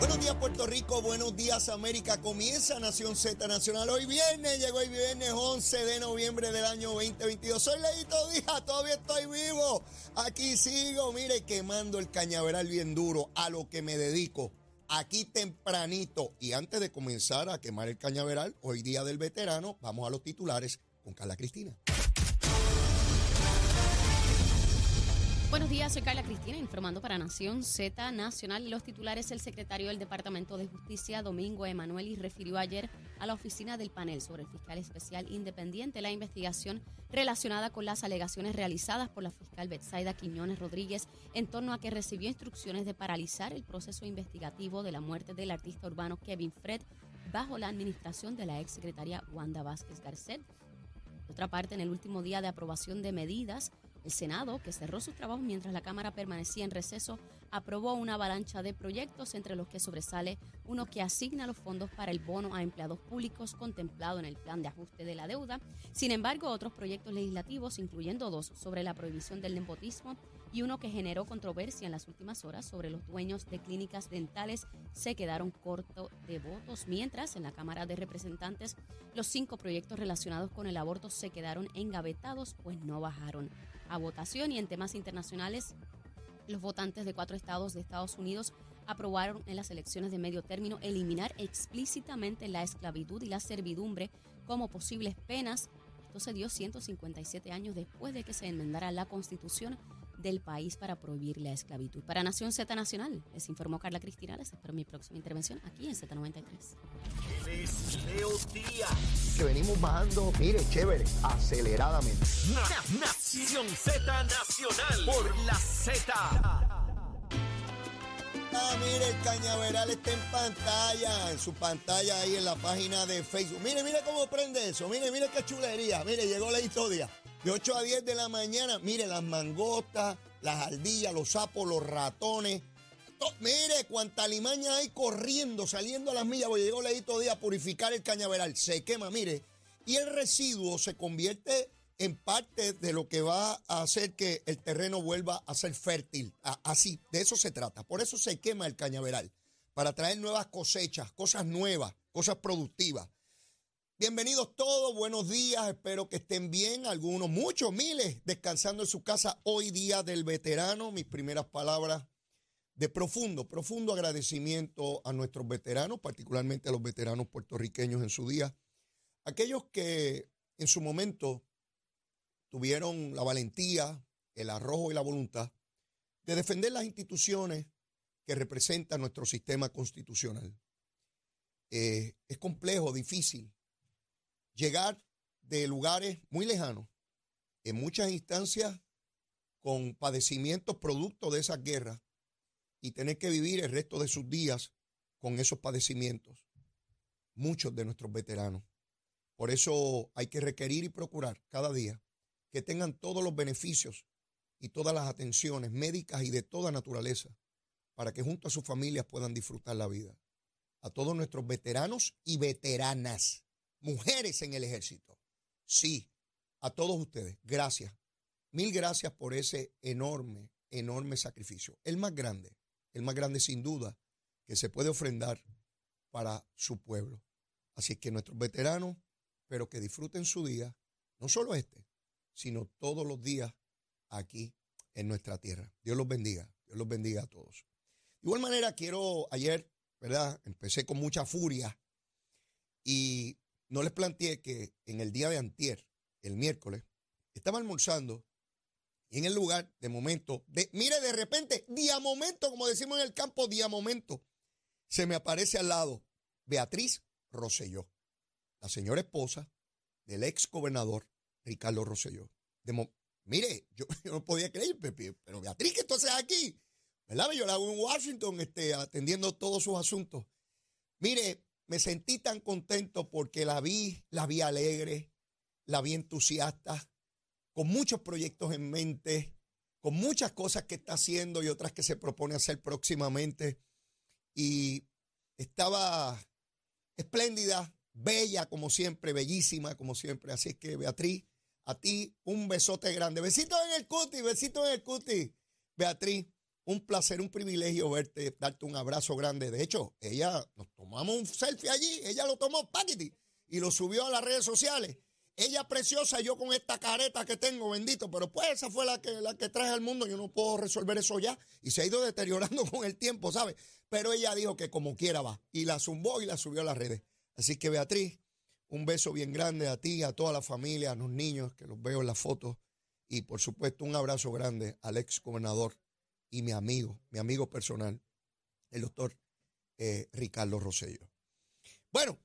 Buenos días Puerto Rico, buenos días América. Comienza Nación Z Nacional. Hoy viernes, llegó hoy viernes 11 de noviembre del año 2022. Soy Leito Díaz, todavía estoy vivo. Aquí sigo, mire, quemando el cañaveral bien duro a lo que me dedico. Aquí tempranito. Y antes de comenzar a quemar el cañaveral, hoy día del veterano, vamos a los titulares con Carla Cristina. Buenos días, soy Carla Cristina informando para Nación Z Nacional. Los titulares, el secretario del Departamento de Justicia, Domingo Emanueli, refirió ayer a la oficina del panel sobre el fiscal especial independiente la investigación relacionada con las alegaciones realizadas por la fiscal Betsaida Quiñones Rodríguez en torno a que recibió instrucciones de paralizar el proceso investigativo de la muerte del artista urbano Kevin Fred bajo la administración de la exsecretaria Wanda Vázquez Garcet. Otra parte, en el último día de aprobación de medidas, el Senado, que cerró sus trabajos mientras la Cámara permanecía en receso, aprobó una avalancha de proyectos, entre los que sobresale uno que asigna los fondos para el bono a empleados públicos contemplado en el plan de ajuste de la deuda. Sin embargo, otros proyectos legislativos, incluyendo dos sobre la prohibición del nepotismo y uno que generó controversia en las últimas horas sobre los dueños de clínicas dentales, se quedaron cortos de votos, mientras en la Cámara de Representantes los cinco proyectos relacionados con el aborto se quedaron engavetados, pues no bajaron a votación y en temas internacionales, los votantes de cuatro estados de Estados Unidos aprobaron en las elecciones de medio término eliminar explícitamente la esclavitud y la servidumbre como posibles penas. Esto se dio 157 años después de que se enmendara la constitución del país para prohibir la esclavitud. Para Nación Z Nacional, les informó Carla Cristina. Les espero mi próxima intervención aquí en Z93. Él es Leo Díaz. Que venimos bajando, mire, chévere, aceleradamente. Na- Nación Z Nacional por la Z. Ah, mire, el cañaveral está en pantalla, en su pantalla ahí en la página de Facebook. Mire, mire cómo prende eso. Mire, mire qué chulería. Mire, llegó la historia. De 8 a 10 de la mañana, mire, las mangostas, las ardillas, los sapos, los ratones. To- mire, cuánta limaña hay corriendo, saliendo a las millas. Porque llegó Leito Díaz a purificar el cañaveral. Se quema, mire. Y el residuo se convierte en parte de lo que va a hacer que el terreno vuelva a ser fértil. Así, de eso se trata. Por eso se quema el cañaveral, para traer nuevas cosechas, cosas nuevas, cosas productivas. Bienvenidos todos, buenos días, espero que estén bien, algunos, muchos, miles, descansando en su casa hoy día del veterano. Mis primeras palabras de profundo, profundo agradecimiento a nuestros veteranos, particularmente a los veteranos puertorriqueños en su día, aquellos que en su momento tuvieron la valentía, el arrojo y la voluntad de defender las instituciones que representan nuestro sistema constitucional. Eh, es complejo, difícil llegar de lugares muy lejanos, en muchas instancias con padecimientos producto de esas guerras y tener que vivir el resto de sus días con esos padecimientos. Muchos de nuestros veteranos. Por eso hay que requerir y procurar cada día que tengan todos los beneficios y todas las atenciones médicas y de toda naturaleza para que junto a sus familias puedan disfrutar la vida. A todos nuestros veteranos y veteranas, mujeres en el ejército. Sí, a todos ustedes, gracias. Mil gracias por ese enorme, enorme sacrificio. El más grande, el más grande sin duda que se puede ofrendar para su pueblo. Así que nuestros veteranos, pero que disfruten su día, no solo este, sino todos los días aquí en nuestra tierra. Dios los bendiga, Dios los bendiga a todos. De igual manera, quiero ayer, ¿verdad? Empecé con mucha furia y no les planteé que en el día de antier, el miércoles, estaba almorzando y en el lugar, de momento, de, mire, de repente, día momento, como decimos en el campo, día momento, se me aparece al lado Beatriz Rosselló, la señora esposa del ex gobernador Ricardo Rosselló. De mire, yo, no podía creer, pero Beatriz, ¿qué tú haces aquí? ¿verdad? Yo la hago en Washington, este, atendiendo todos sus asuntos. Mire, me sentí tan contento porque la vi, la vi alegre, la vi entusiasta, con muchos proyectos en mente, con muchas cosas que está haciendo y otras que se propone hacer próximamente. Y estaba espléndida, bella como siempre, bellísima como siempre. Así que Beatriz, a ti un besote grande. Besito en el cuti, besito en el cuti. Beatriz, un placer, un privilegio verte, darte un abrazo grande. De hecho, ella, nos tomamos un selfie allí, ella lo tomó paquiti y lo subió a las redes sociales. Ella preciosa, yo con esta careta que tengo, bendito, pero pues esa fue la que, la que traje al mundo, yo no puedo resolver eso ya. Y se ha ido deteriorando con el tiempo, ¿sabes? Pero ella dijo que como quiera va. Y la zumbó y la subió a las redes. Así que Beatriz, un beso bien grande a ti, a toda la familia, a los niños que los veo en las fotos. Y por supuesto un abrazo grande al ex gobernador y mi amigo, mi amigo personal, el doctor eh, Ricardo Rosello. Bueno,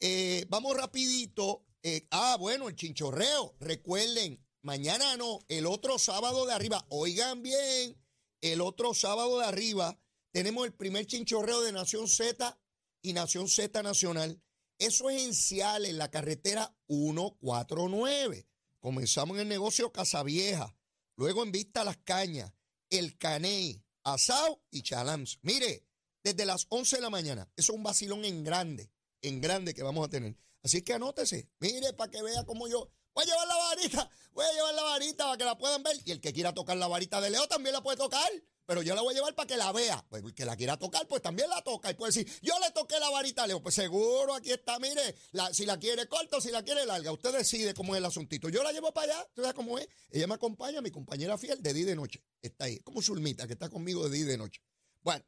eh, vamos rapidito. Eh, ah, bueno, el chinchorreo. Recuerden, mañana no, el otro sábado de arriba. Oigan bien, el otro sábado de arriba tenemos el primer chinchorreo de Nación Z y Nación Z Nacional. Eso es en Cial, en la carretera 149. Comenzamos en el negocio Casavieja, luego en Vista Las Cañas, El Caney, Asao y Chalams. Mire, desde las 11 de la mañana, eso es un vacilón en grande, en grande que vamos a tener. Así que anótese, mire para que vea cómo yo voy a llevar la varita, voy a llevar la varita para que la puedan ver. Y el que quiera tocar la varita de Leo también la puede tocar pero yo la voy a llevar para que la vea. Pues el que la quiera tocar, pues también la toca. Y puede decir, yo le toqué la varita, Leo. Pues seguro, aquí está, mire, si la quiere corta o si la quiere larga. Usted decide cómo es el asuntito. Yo la llevo para allá, ¿tú sabes cómo es? Ella me acompaña, mi compañera fiel, de día y de noche. Está ahí, como Zulmita, que está conmigo de día y de noche. Bueno,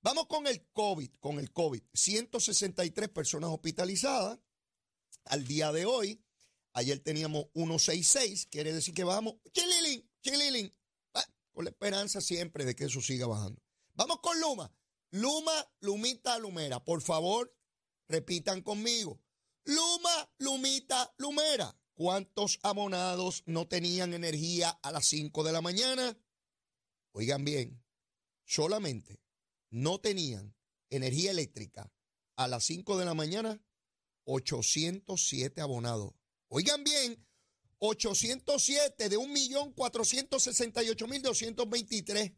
vamos con el COVID, con el COVID. 163 personas hospitalizadas al día de hoy. Ayer teníamos 166, quiere decir que vamos, chililín, chililín, con la esperanza siempre de que eso siga bajando. Vamos con Luma. Luma, Lumita, Lumera. Por favor, repitan conmigo. Luma, Lumita, Lumera. ¿Cuántos abonados no tenían energía a las 5 de la mañana? Oigan bien, solamente no tenían energía eléctrica a las 5 de la mañana 807 abonados. Oigan bien, 807 de 1.468.223.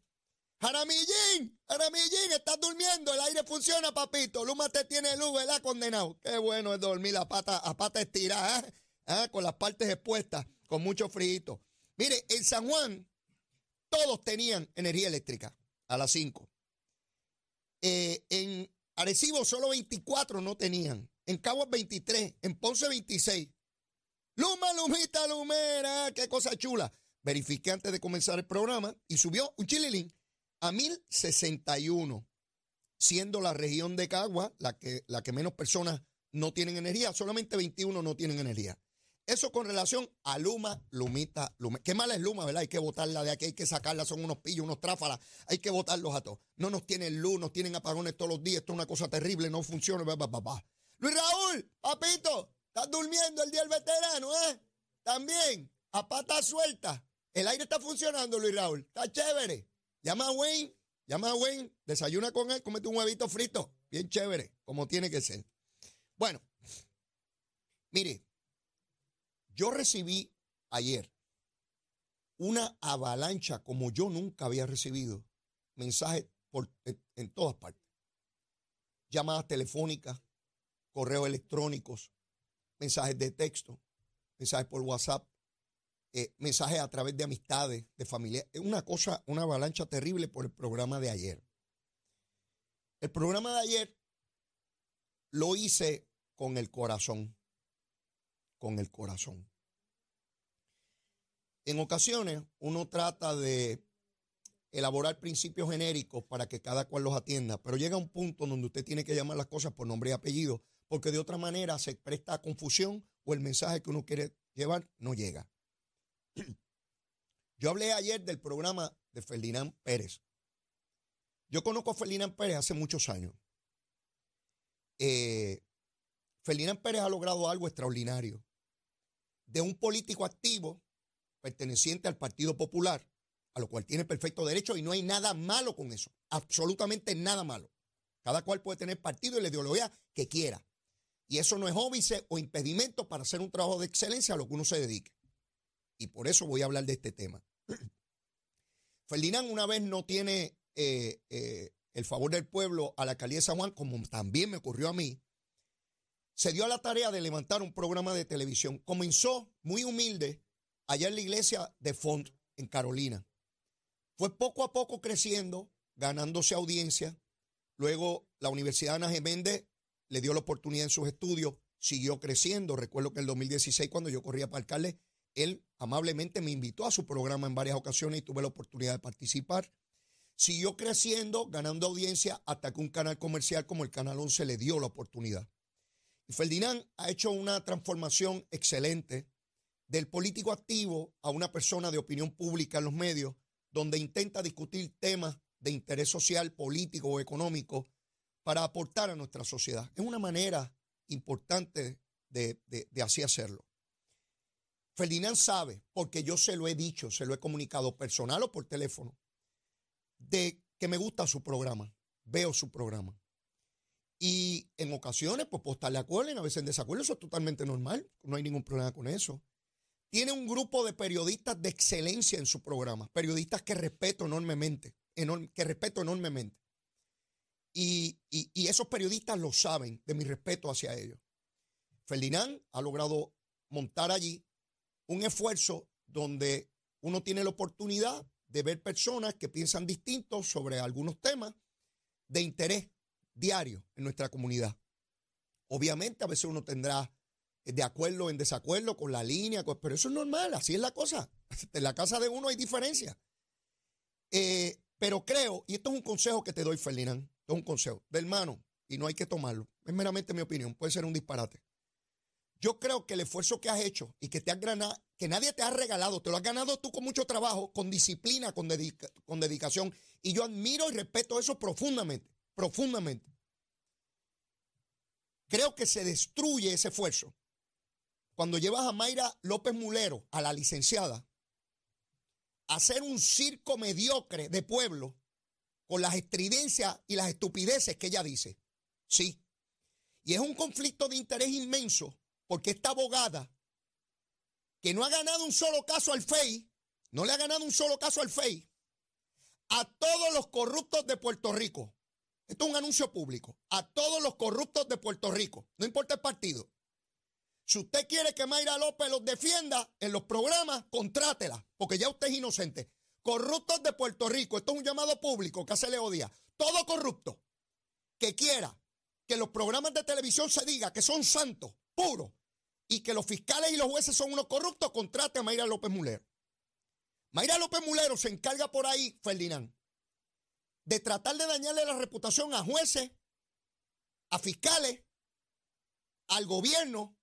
Jaramillín, Jaramillín, estás durmiendo, el aire funciona, papito. Luma te tiene luz, ¿verdad, condenado? Qué bueno es dormir a pata, a pata estirada, ¿eh? ¿Ah? con las partes expuestas, con mucho frío. Mire, en San Juan todos tenían energía eléctrica a las 5. Eh, en Arecibo solo 24 no tenían. En Caguas 23, en Ponce 26, Luma, Lumita, Lumera, qué cosa chula. Verifiqué antes de comenzar el programa y subió un chililín a 1061, siendo la región de Cagua la que, la que menos personas no tienen energía, solamente 21 no tienen energía. Eso con relación a Luma, Lumita, Luma. Qué mala es Luma, ¿verdad? Hay que votarla de aquí, hay que sacarla, son unos pillos, unos tráfalas, hay que votarlos a todos. No nos tienen luz, nos tienen apagones todos los días, esto es una cosa terrible, no funciona. Luis Raúl, papito, Estás durmiendo el día del veterano, ¿eh? También, a pata suelta. El aire está funcionando, Luis Raúl. Está chévere. Llama a Wayne, llama a Wayne, desayuna con él, comete un huevito frito. Bien chévere, como tiene que ser. Bueno, mire, yo recibí ayer una avalancha como yo nunca había recibido mensajes por, en todas partes. Llamadas telefónicas, correos electrónicos, mensajes de texto, mensajes por WhatsApp, eh, mensajes a través de amistades, de familia. Es una cosa, una avalancha terrible por el programa de ayer. El programa de ayer lo hice con el corazón, con el corazón. En ocasiones uno trata de elaborar principios genéricos para que cada cual los atienda, pero llega un punto donde usted tiene que llamar las cosas por nombre y apellido porque de otra manera se presta confusión o el mensaje que uno quiere llevar no llega. Yo hablé ayer del programa de Ferdinand Pérez. Yo conozco a Ferdinand Pérez hace muchos años. Eh, Ferdinand Pérez ha logrado algo extraordinario. De un político activo, perteneciente al Partido Popular, a lo cual tiene perfecto derecho y no hay nada malo con eso, absolutamente nada malo. Cada cual puede tener partido y la ideología que quiera. Y eso no es óbice o impedimento para hacer un trabajo de excelencia a lo que uno se dedique. Y por eso voy a hablar de este tema. Ferdinand una vez no tiene eh, eh, el favor del pueblo a la alcaldía de San Juan, como también me ocurrió a mí, se dio a la tarea de levantar un programa de televisión. Comenzó muy humilde allá en la iglesia de Font, en Carolina. Fue poco a poco creciendo, ganándose audiencia. Luego la Universidad Ana Geméndez le dio la oportunidad en sus estudios, siguió creciendo. Recuerdo que en el 2016, cuando yo corría para alcalde, él amablemente me invitó a su programa en varias ocasiones y tuve la oportunidad de participar. Siguió creciendo, ganando audiencia, hasta que un canal comercial como el Canal 11 le dio la oportunidad. Y Ferdinand ha hecho una transformación excelente del político activo a una persona de opinión pública en los medios, donde intenta discutir temas de interés social, político o económico para aportar a nuestra sociedad. Es una manera importante de, de así hacerlo. Ferdinand sabe, porque yo se lo he dicho, se lo he comunicado personal o por teléfono, de que me gusta su programa, veo su programa. Y en ocasiones, pues puedo estar acuerdo, y a veces en desacuerdo, eso es totalmente normal, no hay ningún problema con eso. Tiene un grupo de periodistas de excelencia en su programa, periodistas que respeto enormemente, que respeto enormemente. Y, esos periodistas lo saben de mi respeto hacia ellos. Ferdinand ha logrado montar allí un esfuerzo donde uno tiene la oportunidad de ver personas que piensan distintos sobre algunos temas de interés diario en nuestra comunidad. Obviamente a veces uno tendrá de acuerdo en desacuerdo con la línea, pero eso es normal, así es la cosa. En la casa de uno hay diferencia. Eh, pero creo, y esto es un consejo que te doy, Ferdinand, es un consejo de hermano, y no hay que tomarlo, es meramente mi opinión, puede ser un disparate. Yo creo que el esfuerzo que has hecho y que te has ganado, que nadie te ha regalado, te lo has ganado tú con mucho trabajo, con disciplina, con, con dedicación. Y yo admiro y respeto eso profundamente, profundamente. Creo que se destruye ese esfuerzo cuando llevas a Mayra López Mulero, a la licenciada, a hacer un circo mediocre de pueblo con las estridencias y las estupideces que ella dice. Sí. Y es un conflicto de interés inmenso porque esta abogada, que no ha ganado un solo caso al FEI, no le ha ganado un solo caso al FEI, a todos los corruptos de Puerto Rico. Esto es un anuncio público. A todos los corruptos de Puerto Rico. No importa el partido. Si usted quiere que Mayra López los defienda en los programas, contrátela, porque ya usted es inocente. Corruptos de Puerto Rico. Esto es un llamado público que hace le odia. Todo corrupto que quiera que los programas de televisión se diga que son santos, puros, y que los fiscales y los jueces son unos corruptos, contrate a Mayra López Mulero. Mayra López Mulero se encarga por ahí, Ferdinand, de tratar de dañarle la reputación a jueces, a fiscales, al gobierno,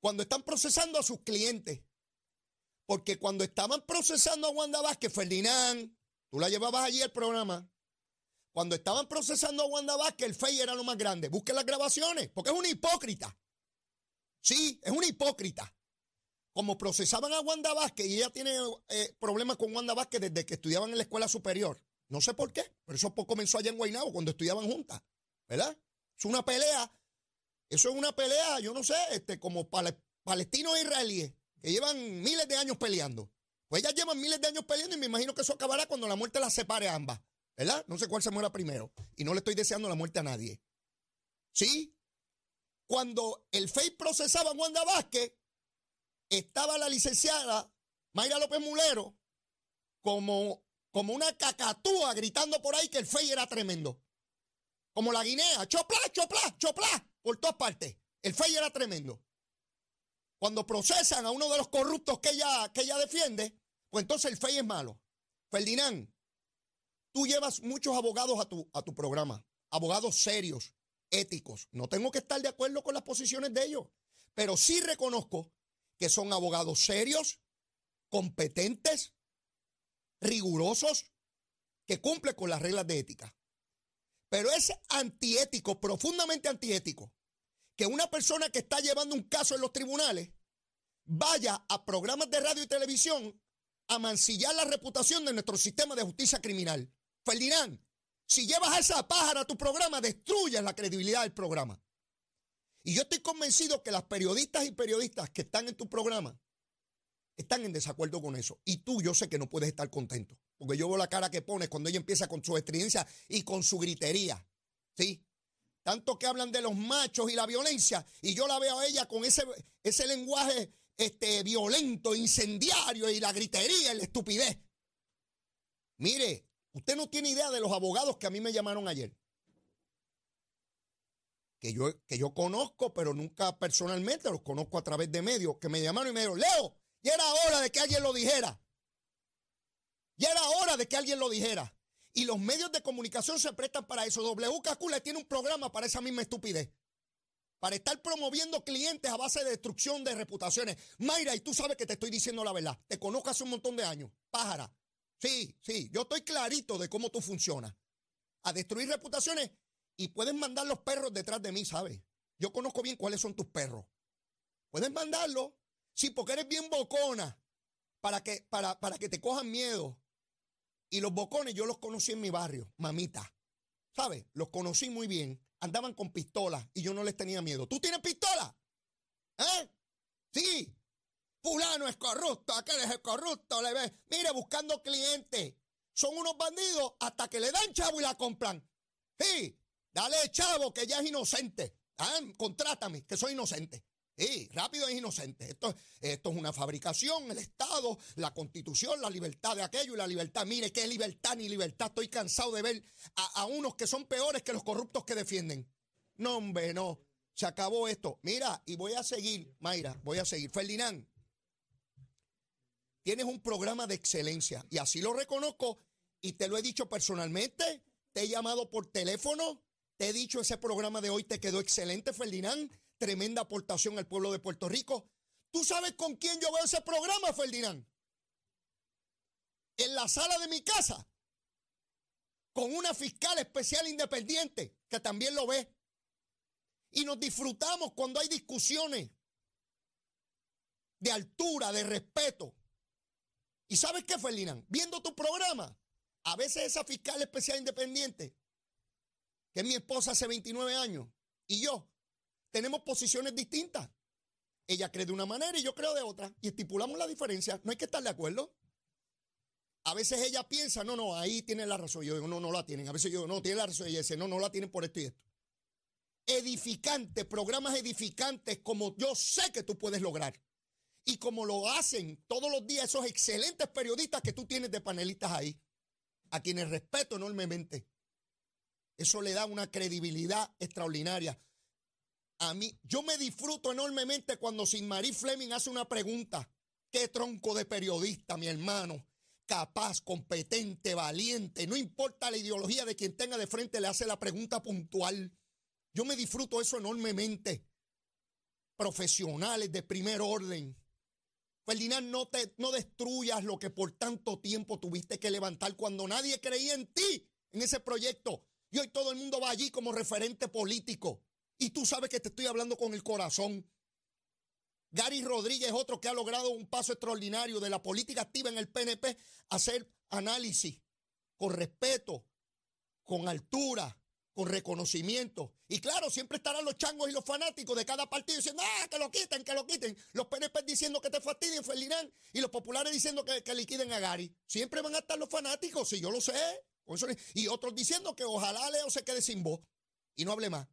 cuando están procesando a sus clientes. Porque cuando estaban procesando a Wanda Vázquez, Ferdinand, tú la llevabas allí al programa, cuando estaban procesando a Wanda Vázquez, el FEI era lo más grande. Busquen las grabaciones, porque es una hipócrita. Sí, es una hipócrita. Como procesaban a Wanda Vázquez y ella tiene eh, problemas con Wanda Vázquez desde que estudiaban en la escuela superior. No sé por qué, pero eso comenzó allá en Guaynabo cuando estudiaban juntas, ¿verdad? Es una pelea, eso es una pelea, yo no sé, este, como palestinos e israelíes, que llevan miles de años peleando. Pues ellas llevan miles de años peleando y me imagino que eso acabará cuando la muerte las separe a ambas, ¿verdad? No sé cuál se muera primero. Y no le estoy deseando la muerte a nadie. ¿Sí? Cuando el FEI procesaba a Wanda Vázquez, estaba la licenciada Mayra López Mulero como, como una cacatúa gritando por ahí que el FEI era tremendo. Como la guinea, chopla, chopla, chopla, por todas partes. El FEI era tremendo. Cuando procesan a uno de los corruptos que ella, que defiende, pues entonces el FEI es malo. Ferdinand, tú llevas muchos abogados a tu, a tu programa, abogados serios, éticos. No tengo que estar de acuerdo con las posiciones de ellos, pero sí reconozco que son abogados serios, competentes, rigurosos, que cumplen con las reglas de ética. Pero es antiético, profundamente antiético, que una persona que está llevando un caso en los tribunales vaya a programas de radio y televisión a mancillar la reputación de nuestro sistema de justicia criminal. Ferdinand, si llevas a esa pájara a tu programa, destruyes la credibilidad del programa. Y yo estoy convencido que las periodistas y periodistas que están en tu programa están en desacuerdo con eso. Y tú, yo sé que no puedes estar contento. Porque yo veo la cara que pones cuando ella empieza con su estridencia y con su gritería. ¿Sí? Tanto que hablan de los machos y la violencia. Y yo la veo a ella con ese, ese lenguaje este, violento, incendiario y la gritería y la estupidez. Mire, usted no tiene idea de los abogados que a mí me llamaron ayer. Que yo, que yo conozco, pero nunca personalmente, los conozco a través de medios, que me llamaron y me dijeron, Leo, ya era hora de que alguien lo dijera. Ya era hora de que alguien lo dijera. Y los medios de comunicación se prestan para eso. WKQ le tiene un programa para esa misma estupidez. Para estar promoviendo clientes a base de destrucción de reputaciones. Mayra, y tú sabes que te estoy diciendo la verdad. Te conozco hace un montón de años. Pájara. Sí, sí. Yo estoy clarito de cómo tú funcionas. A destruir reputaciones y pueden mandar los perros detrás de mí, ¿sabes? Yo conozco bien cuáles son tus perros. Pueden mandarlo. Sí, porque eres bien bocona. Para que, para, para que te cojan miedo. Y los bocones yo los conocí en mi barrio, mamita. ¿Sabes? Los conocí muy bien. Andaban con pistolas y yo no les tenía miedo. ¿Tú tienes pistola? ¿Eh? Sí. Fulano es corrupto, aquel es el corrupto. Le ves. Mire, buscando clientes. Son unos bandidos hasta que le dan chavo y la compran. Sí. Dale chavo que ya es inocente. Ah, contrátame, que soy inocente. Sí, rápido es inocente. Esto, esto es una fabricación, el Estado, la Constitución, la libertad de aquello y la libertad. Mire, qué libertad ni libertad. Estoy cansado de ver a, unos que son peores que los corruptos que defienden. No, hombre, no. Se acabó esto. Mira, y voy a seguir, Mayra, voy a seguir. Ferdinand, tienes un programa de excelencia y así lo reconozco y te lo he dicho personalmente. Te he llamado por teléfono. Te he dicho ese programa de hoy te quedó excelente, Ferdinand tremenda aportación al pueblo de Puerto Rico. ¿Tú sabes con quién yo veo ese programa, Ferdinand? En la sala de mi casa, con una fiscal especial independiente que también lo ve. Y nos disfrutamos cuando hay discusiones de altura, de respeto. ¿Y sabes qué, Ferdinand? Viendo tu programa, a veces esa fiscal especial independiente, que es mi esposa hace 29 años, y yo, tenemos posiciones distintas. Ella cree de una manera y yo creo de otra. Y estipulamos la diferencia. No hay que estar de acuerdo. A veces ella piensa, no, no, ahí tiene la razón. Yo digo, no, no la tienen. A veces yo digo, no, tiene la razón. Ella dice, no, no la tienen por esto y esto. Edificantes, programas edificantes como yo sé que tú puedes lograr. Y como lo hacen todos los días esos excelentes periodistas que tú tienes de panelistas ahí, a quienes respeto enormemente. Eso le da una credibilidad extraordinaria a mí, yo me disfruto enormemente cuando Sin Marie Fleming hace una pregunta. Qué tronco de periodista, mi hermano. Capaz, competente, valiente. No importa la ideología de quien tenga de frente, le hace la pregunta puntual. Yo me disfruto eso enormemente. Profesionales de primer orden. Ferdinand, no, te, no destruyas lo que por tanto tiempo tuviste que levantar cuando nadie creía en ti, en ese proyecto. Y hoy todo el mundo va allí como referente político. Y tú sabes que te estoy hablando con el corazón. Gary Rodríguez es otro que ha logrado un paso extraordinario de la política activa en el PNP, hacer análisis con respeto, con altura, con reconocimiento. Y claro, siempre estarán los changos y los fanáticos de cada partido diciendo, ah, que lo quiten, que lo quiten. Los PNP diciendo que te fastidien, Ferdinand. Y los populares diciendo que, que liquiden a Gary. Siempre van a estar los fanáticos, si yo lo sé. Y otros diciendo que ojalá Leo se quede sin voz y no hable más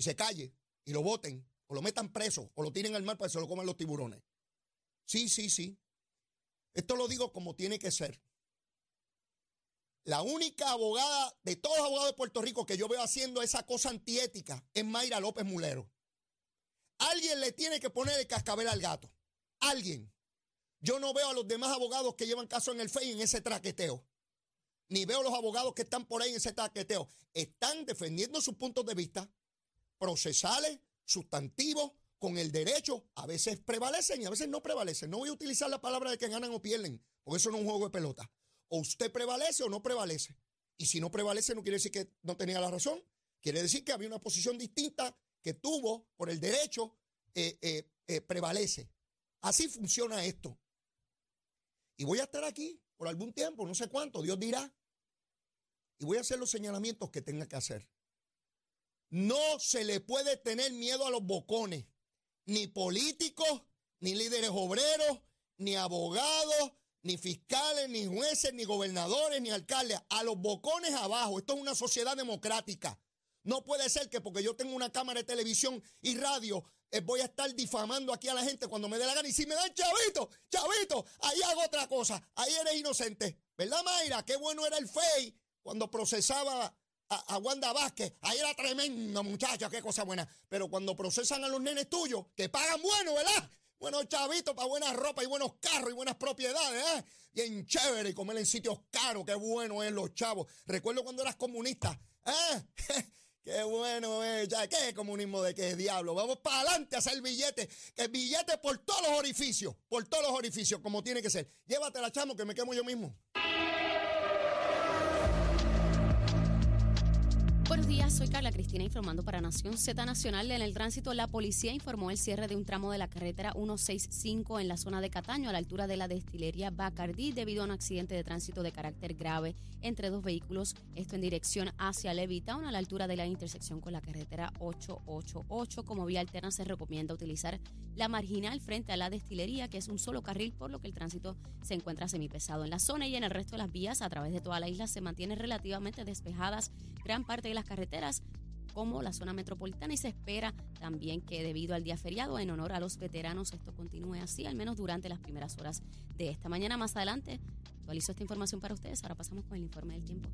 y se calle y lo voten o lo metan preso o lo tiren al mar para que se lo coman los tiburones. Sí, sí, sí. Esto lo digo como tiene que ser. La única abogada de todos los abogados de Puerto Rico que yo veo haciendo esa cosa antiética es Mayra López Mulero. Alguien le tiene que poner el cascabel al gato. Alguien. Yo no veo a los demás abogados que llevan caso en el FEI en ese traqueteo. Ni veo a los abogados que están por ahí en ese traqueteo. Están defendiendo sus puntos de vista procesales, sustantivos, con el derecho, a veces prevalecen y a veces no prevalecen. No voy a utilizar la palabra de que ganan o pierden, porque eso no es un juego de pelota. O usted prevalece o no prevalece. Y si no prevalece no quiere decir que no tenía la razón, quiere decir que había una posición distinta que tuvo por el derecho, eh, eh, eh, prevalece. Así funciona esto. Y voy a estar aquí por algún tiempo, no sé cuánto, Dios dirá. Y voy a hacer los señalamientos que tenga que hacer. No se le puede tener miedo a los bocones, ni políticos, ni líderes obreros, ni abogados, ni fiscales, ni jueces, ni gobernadores, ni alcaldes. A los bocones abajo. Esto es una sociedad democrática. No puede ser que porque yo tengo una cámara de televisión y radio, eh, voy a estar difamando aquí a la gente cuando me dé la gana. Y si me dan chavito, chavito, ahí hago otra cosa. Ahí eres inocente. ¿Verdad, Mayra? Qué bueno era el FEI cuando procesaba a, Wanda Vázquez. Ahí era tremendo, muchacho, qué cosa buena. Pero cuando procesan a los nenes tuyos, que pagan bueno, ¿verdad? Buenos chavitos para buena ropa y buenos carros y buenas propiedades, ¿eh? Bien chévere y comer en sitios caros, qué bueno es los chavos. Recuerdo cuando eras comunista, ¿eh? Qué bueno, eh, ya, ¿qué comunismo de qué diablo? Vamos para adelante a hacer billete, que billete por todos los orificios, por todos los orificios, como tiene que ser. Llévatela, chamo, que me quemo yo mismo. Soy Carla Cristina informando para Nación Z Nacional. En el tránsito, la policía informó el cierre de un tramo de la carretera 165 en la zona de Cataño, a la altura de la destilería Bacardí, debido a un accidente de tránsito de carácter grave entre dos vehículos. Esto en dirección hacia Levitown, a la altura de la intersección con la carretera 888. Como vía alterna, se recomienda utilizar la marginal frente a la destilería, que es un solo carril, por lo que el tránsito se encuentra semipesado en la zona y en el resto de las vías a través de toda la isla se mantienen relativamente despejadas gran parte de la carreteras como la zona metropolitana y se espera también que debido al día feriado en honor a los veteranos esto continúe así, al menos durante las primeras horas de esta mañana. Más adelante actualizo esta información para ustedes. Ahora pasamos con el informe del tiempo.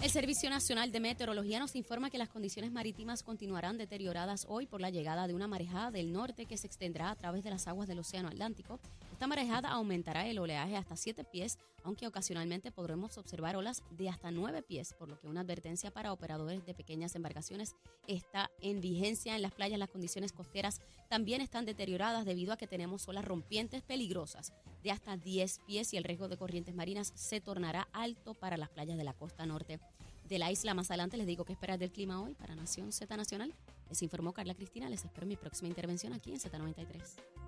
El Servicio Nacional de Meteorología nos informa que las condiciones marítimas continuarán deterioradas hoy por la llegada de una marejada del norte que se extenderá a través de las aguas del Océano Atlántico. Esta marejada aumentará el oleaje hasta 7 pies, aunque ocasionalmente podremos observar olas de hasta 9 pies, por lo que una advertencia para operadores de pequeñas embarcaciones está en vigencia. En las playas las condiciones costeras también están deterioradas debido a que tenemos olas rompientes peligrosas de hasta 10 pies y el riesgo de corrientes marinas se tornará alto para las playas de la costa norte de la isla. Más adelante les digo qué esperar del clima hoy para Nación Z Nacional. Les informó Carla Cristina. Les espero en mi próxima intervención aquí en Z93.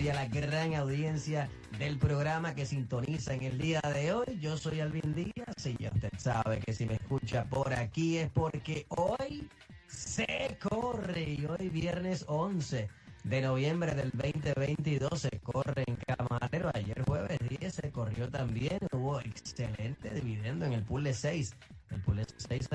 y a la gran audiencia del programa que sintoniza en el día de hoy. Yo soy Alvin Díaz y ya usted sabe que si me escucha por aquí es porque hoy se corre y hoy viernes 11 de noviembre del 2022 se corre en Camarero. Ayer jueves 10 se corrió también. Hubo excelente dividendo en el pool de 6. El pool de 6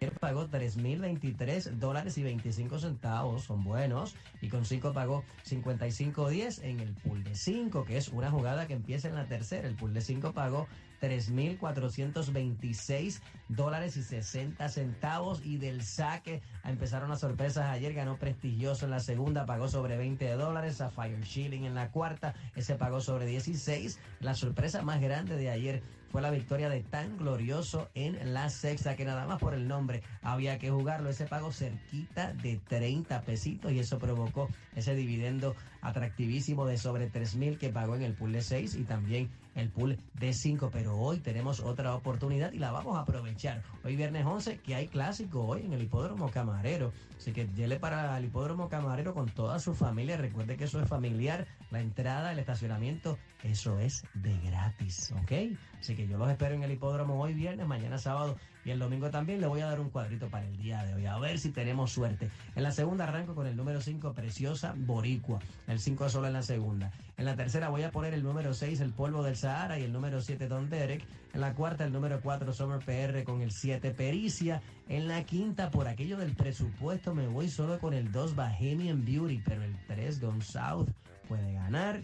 ayer pagó 3.023 dólares y 25 centavos, son buenos, y con 5 pagó 55.10 en el pool de 5, que es una jugada que empieza en la tercera. El pool de 5 pagó 3.426 dólares y 60 centavos y del saque empezaron las sorpresas ayer ganó prestigioso en la segunda pagó sobre 20 dólares a Fire Shilling en la cuarta ese pagó sobre 16 la sorpresa más grande de ayer fue la victoria de tan glorioso en la sexta que nada más por el nombre había que jugarlo. Ese pago cerquita de 30 pesitos y eso provocó ese dividendo atractivísimo de sobre 3 mil que pagó en el pool de 6 y también el pool de 5. Pero hoy tenemos otra oportunidad y la vamos a aprovechar. Hoy viernes 11 que hay clásico hoy en el hipódromo camarero. Así que llele para el hipódromo camarero con toda su familia. Recuerde que eso es familiar. La entrada, el estacionamiento, eso es de gratis. ¿Ok? Así que yo los espero en el hipódromo hoy viernes, mañana sábado y el domingo también. Le voy a dar un cuadrito para el día de hoy. A ver si tenemos suerte. En la segunda arranco con el número 5, Preciosa Boricua. El 5 solo en la segunda. En la tercera voy a poner el número 6, El Polvo del Sahara. Y el número 7, Don Derek. En la cuarta, el número 4, Summer PR con el 7, Pericia. En la quinta, por aquello del presupuesto, me voy solo con el 2, Bahamian Beauty. Pero el 3, Gone South, puede ganar.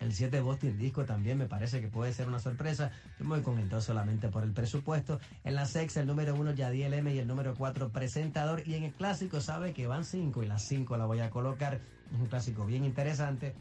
El 7 Boston Disco también me parece que puede ser una sorpresa. Yo me voy con el 2 solamente por el presupuesto. En la sexta, el número 1, Yadiel M y el número 4, Presentador. Y en el clásico sabe que van 5 y las 5 la voy a colocar. Es un clásico bien interesante.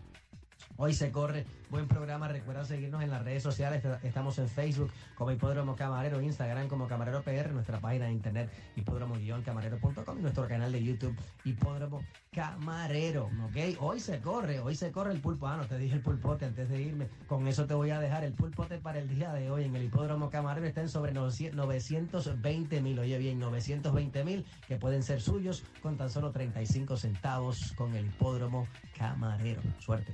Hoy se corre, buen programa. Recuerda seguirnos en las redes sociales. Estamos en Facebook como Hipódromo Camarero, Instagram como Camarero PR, nuestra página de internet hipódromo-camarero.com y nuestro canal de YouTube Hipódromo Camarero. ¿Ok? Hoy se corre, hoy se corre el pulpo. Ah, no te dije el pulpote antes de irme. Con eso te voy a dejar el pulpote para el día de hoy en el Hipódromo Camarero. Está en sobre 920 mil. Oye bien, 920 mil que pueden ser suyos con tan solo 35 centavos con el Hipódromo Camarero. Suerte